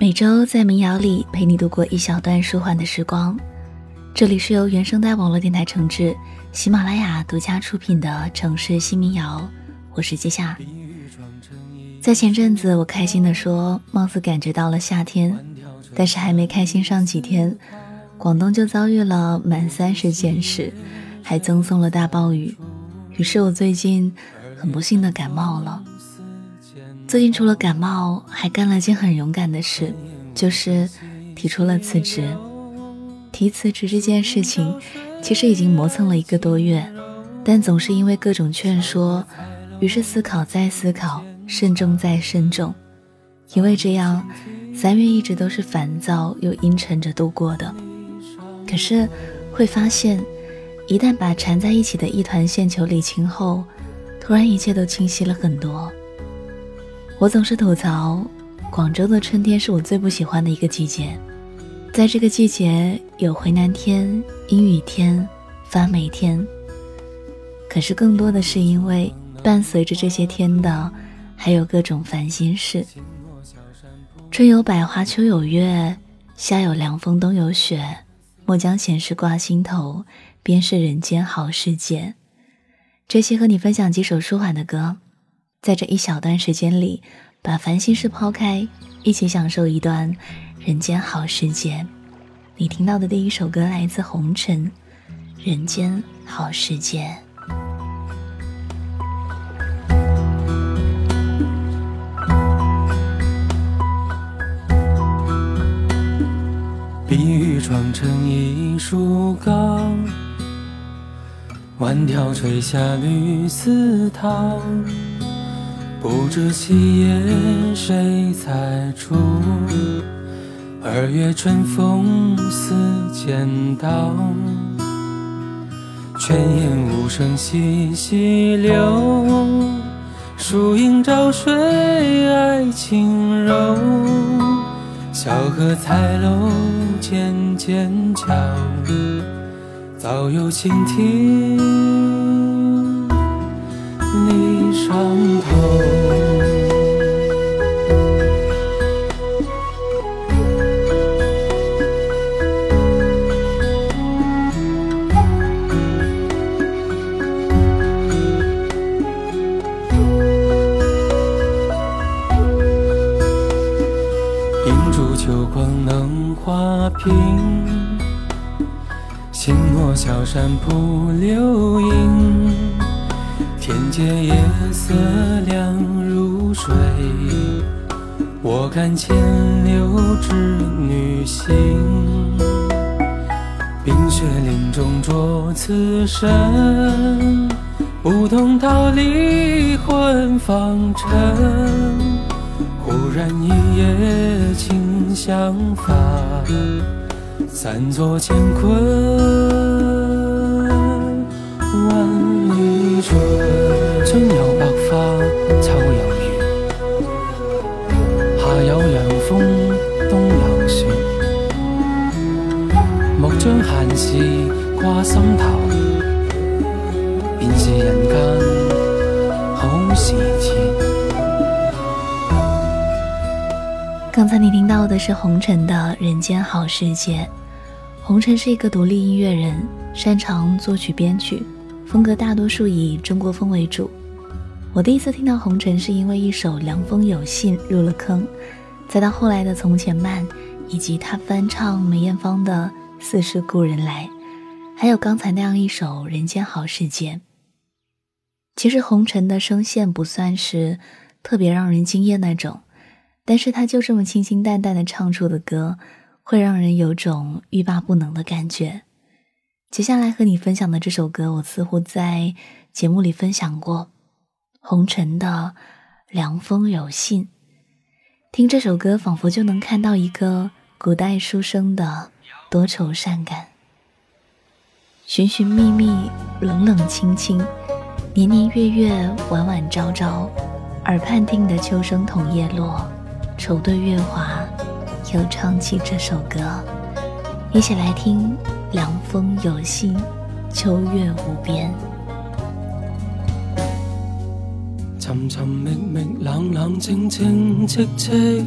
每周在民谣里陪你度过一小段舒缓的时光。这里是由原声带网络电台承制，喜马拉雅独家出品的城市新民谣。我是季夏。在前阵子，我开心地说，貌似感觉到了夏天，但是还没开心上几天，广东就遭遇了满三十减时，还赠送了大暴雨。于是我最近很不幸的感冒了。最近除了感冒，还干了件很勇敢的事，就是提出了辞职。提辞职这件事情，其实已经磨蹭了一个多月，但总是因为各种劝说，于是思考再思考，慎重再慎重。因为这样，三月一直都是烦躁又阴沉着度过的。可是会发现。一旦把缠在一起的一团线球理清后，突然一切都清晰了很多。我总是吐槽，广州的春天是我最不喜欢的一个季节。在这个季节，有回南天、阴雨天、发霉天。可是更多的是因为伴随着这些天的，还有各种烦心事。春有百花，秋有月，夏有凉风，冬有雪，莫将闲事挂心头。便是人间好时节。这期和你分享几首舒缓的歌，在这一小段时间里，把烦心事抛开，一起享受一段人间好时节。你听到的第一首歌来自红尘，《人间好时节》。碧玉妆成一树高。万条垂下绿丝绦，不知细叶谁裁出？二月春风似剪刀，泉眼无声惜细流，树影照水爱轻柔，小荷才露尖尖角。早有蜻蜓立上头，映烛秋光冷画屏。静默小山铺流萤，天阶夜色凉如水。我看牵牛织女星，冰雪林中着此身，不同道离魂方尘。忽然一夜清香发。散作乾坤，万春。春有百花，秋有月，夏有凉风，冬有雪。莫将闲事挂心头，便是人间好时节。刚才你听到的是红尘的《人间好世界》。红尘是一个独立音乐人，擅长作曲编曲，风格大多数以中国风为主。我第一次听到红尘是因为一首《凉风有信》入了坑，再到后来的《从前慢》，以及他翻唱梅艳芳的《似是故人来》，还有刚才那样一首《人间好时节》。其实红尘的声线不算是特别让人惊艳那种。但是他就这么清清淡淡的唱出的歌，会让人有种欲罢不能的感觉。接下来和你分享的这首歌，我似乎在节目里分享过，红尘的《凉风有信》。听这首歌，仿佛就能看到一个古代书生的多愁善感。寻寻觅觅，冷冷清清，年年月月，晚晚朝朝，耳畔听得秋声桐叶落。愁对月华，又唱起这首歌，一起来听。凉风有信，秋月无边。寻寻觅觅，冷冷清清，戚戚。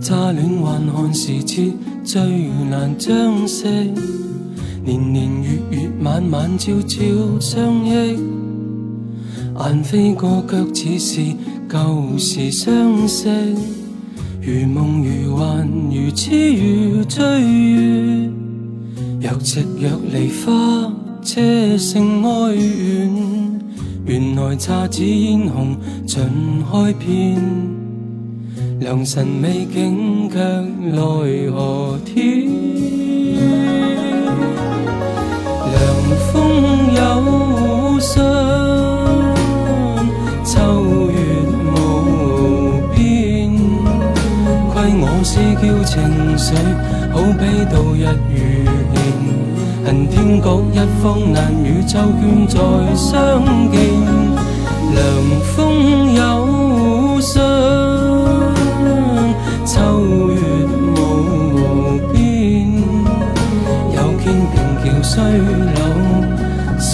乍暖还寒时节，最难将息。年年月月晚晚朝朝相忆，雁飞过却似是旧时相识。如梦如幻，如痴如醉月，若即若离花车成哀怨。原来姹紫嫣红尽开遍，良辰美景却奈何天。凉风有信，思娇情绪，好比度日如年。恨天各一方，难与秋娟再相见。凉风有信，秋月无边。有见平桥衰老，锁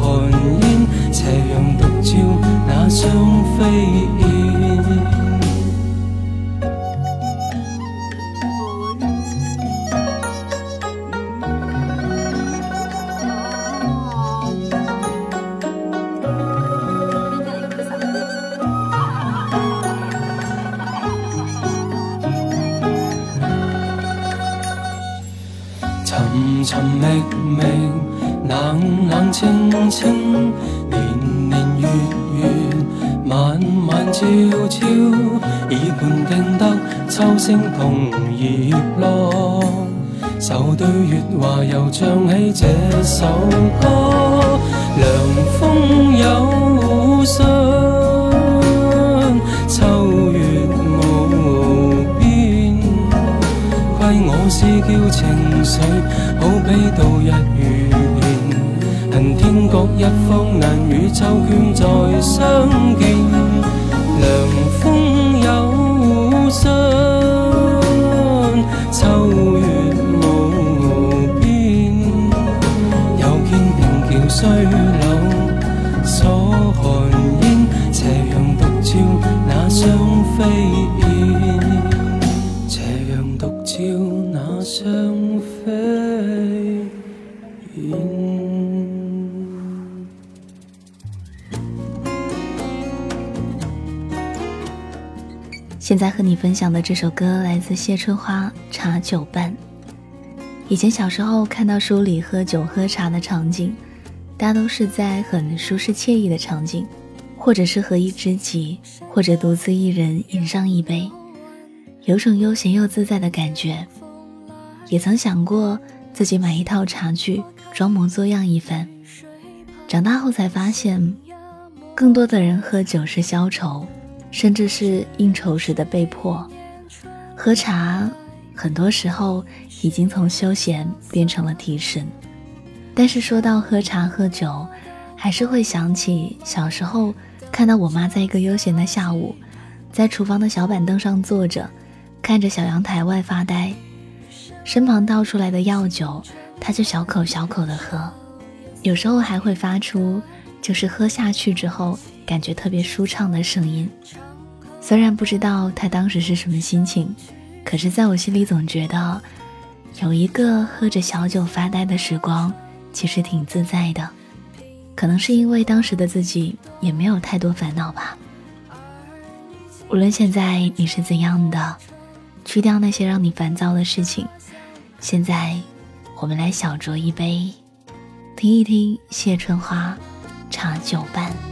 寒烟，斜阳独照那双飞年年月月，晚晚朝朝，已判定得秋声同叶落。愁对月华，又唱起这首歌。凉风有信，秋月无边。亏我思娇情绪，好比度日如天各一方，难与秋娟再相见。现在和你分享的这首歌来自谢春花《茶酒伴》。以前小时候看到书里喝酒喝茶的场景，大都是在很舒适惬意的场景，或者是和一知己，或者独自一人饮上一杯，有种悠闲又自在的感觉。也曾想过自己买一套茶具，装模作样一番。长大后才发现，更多的人喝酒是消愁。甚至是应酬时的被迫喝茶，很多时候已经从休闲变成了提神。但是说到喝茶喝酒，还是会想起小时候看到我妈在一个悠闲的下午，在厨房的小板凳上坐着，看着小阳台外发呆，身旁倒出来的药酒，她就小口小口的喝，有时候还会发出就是喝下去之后。感觉特别舒畅的声音，虽然不知道他当时是什么心情，可是在我心里总觉得，有一个喝着小酒发呆的时光，其实挺自在的。可能是因为当时的自己也没有太多烦恼吧。无论现在你是怎样的，去掉那些让你烦躁的事情。现在，我们来小酌一杯，听一听谢春花茶酒伴。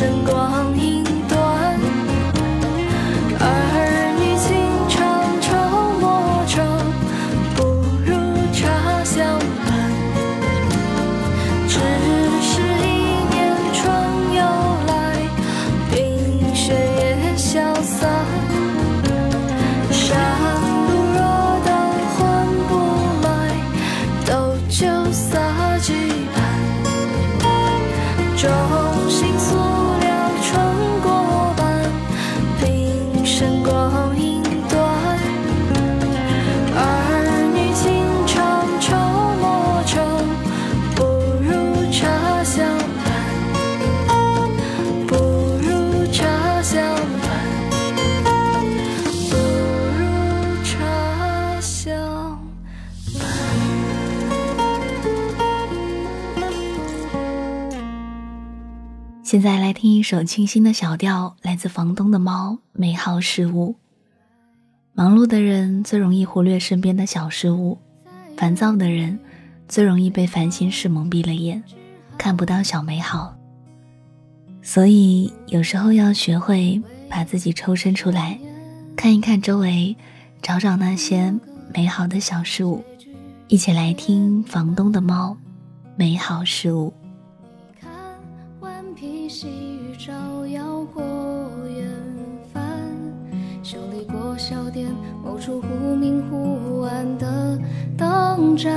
灯光。身光影现在来听一首清新的小调，来自房东的猫。美好事物，忙碌的人最容易忽略身边的小事物，烦躁的人最容易被烦心事蒙蔽了眼，看不到小美好。所以有时候要学会把自己抽身出来，看一看周围，找找那些美好的小事物。一起来听房东的猫，美好事物。处忽明忽暗的灯盏。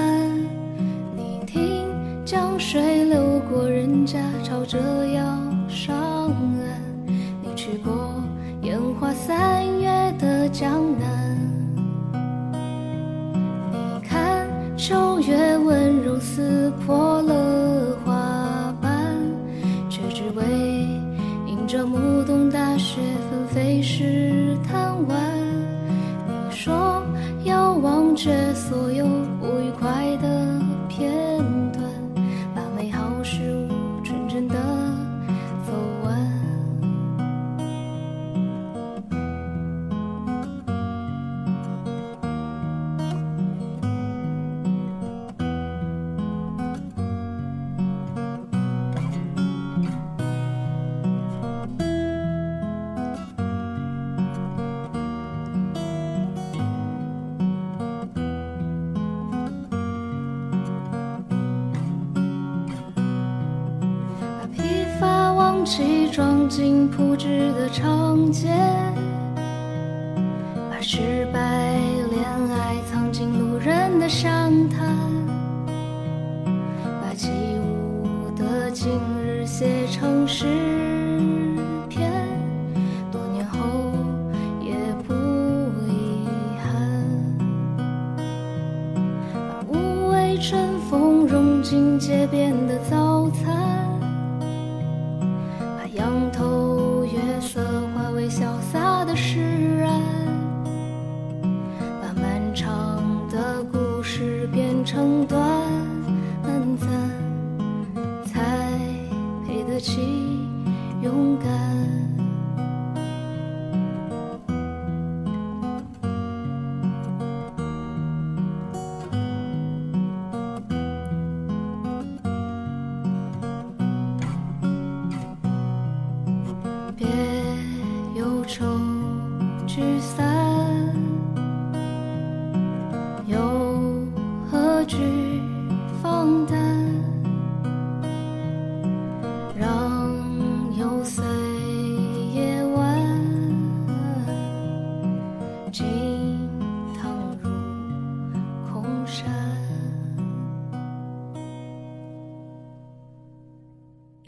你听江水流过人家，朝着要上岸。你去过烟花三月的江南。你看秋月温柔撕破了花。瓣，却只为迎着暮冬大雪纷飞时进铺纸的长街，把失败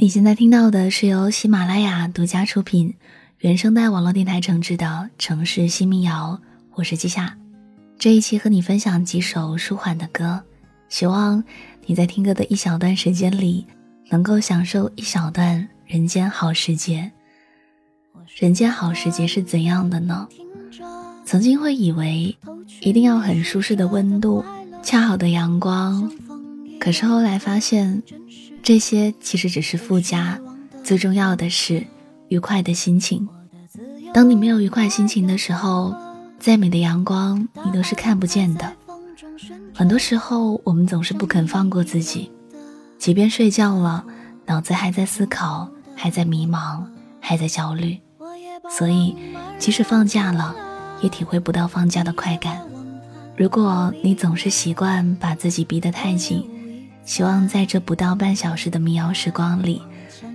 你现在听到的是由喜马拉雅独家出品、原声带网络电台整制的《城市新民谣》，我是季夏。这一期和你分享几首舒缓的歌，希望你在听歌的一小段时间里，能够享受一小段人间好时节。人间好时节是怎样的呢？曾经会以为一定要很舒适的温度、恰好的阳光，可是后来发现。这些其实只是附加，最重要的是愉快的心情。当你没有愉快心情的时候，再美的阳光你都是看不见的。很多时候，我们总是不肯放过自己，即便睡觉了，脑子还在思考，还在迷茫，还在焦虑。所以，即使放假了，也体会不到放假的快感。如果你总是习惯把自己逼得太紧，希望在这不到半小时的民谣时光里，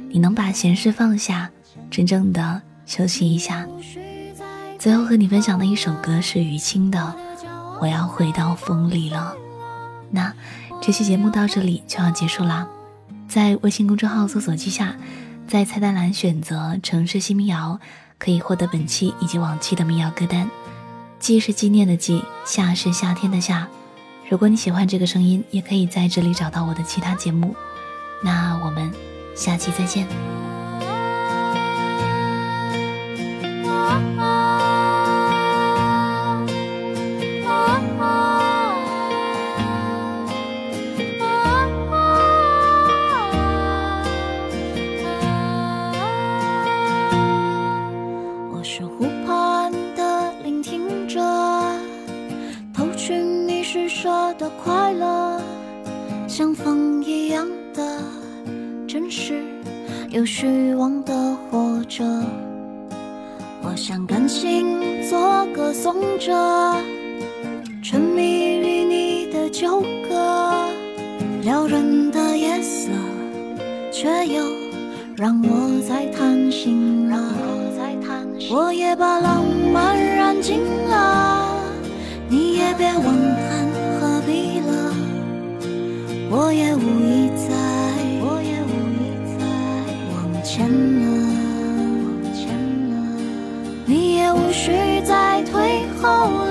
你能把闲事放下，真正的休息一下。最后和你分享的一首歌是于清的《我要回到风里了》。那这期节目到这里就要结束啦，在微信公众号搜索记下，在菜单栏选择城市新民谣，可以获得本期以及往期的民谣歌单。季是纪念的季，夏是夏天的夏。如果你喜欢这个声音，也可以在这里找到我的其他节目。那我们下期再见。快乐像风一样的真实，有虚妄的活着。我想甘心做个颂者，沉迷于你的旧歌，撩人的夜色，却又让我在贪心了。我也把浪漫燃尽了，你也别忘。我也无意再，我也无意再往前了，往前了，你也无需再退后了。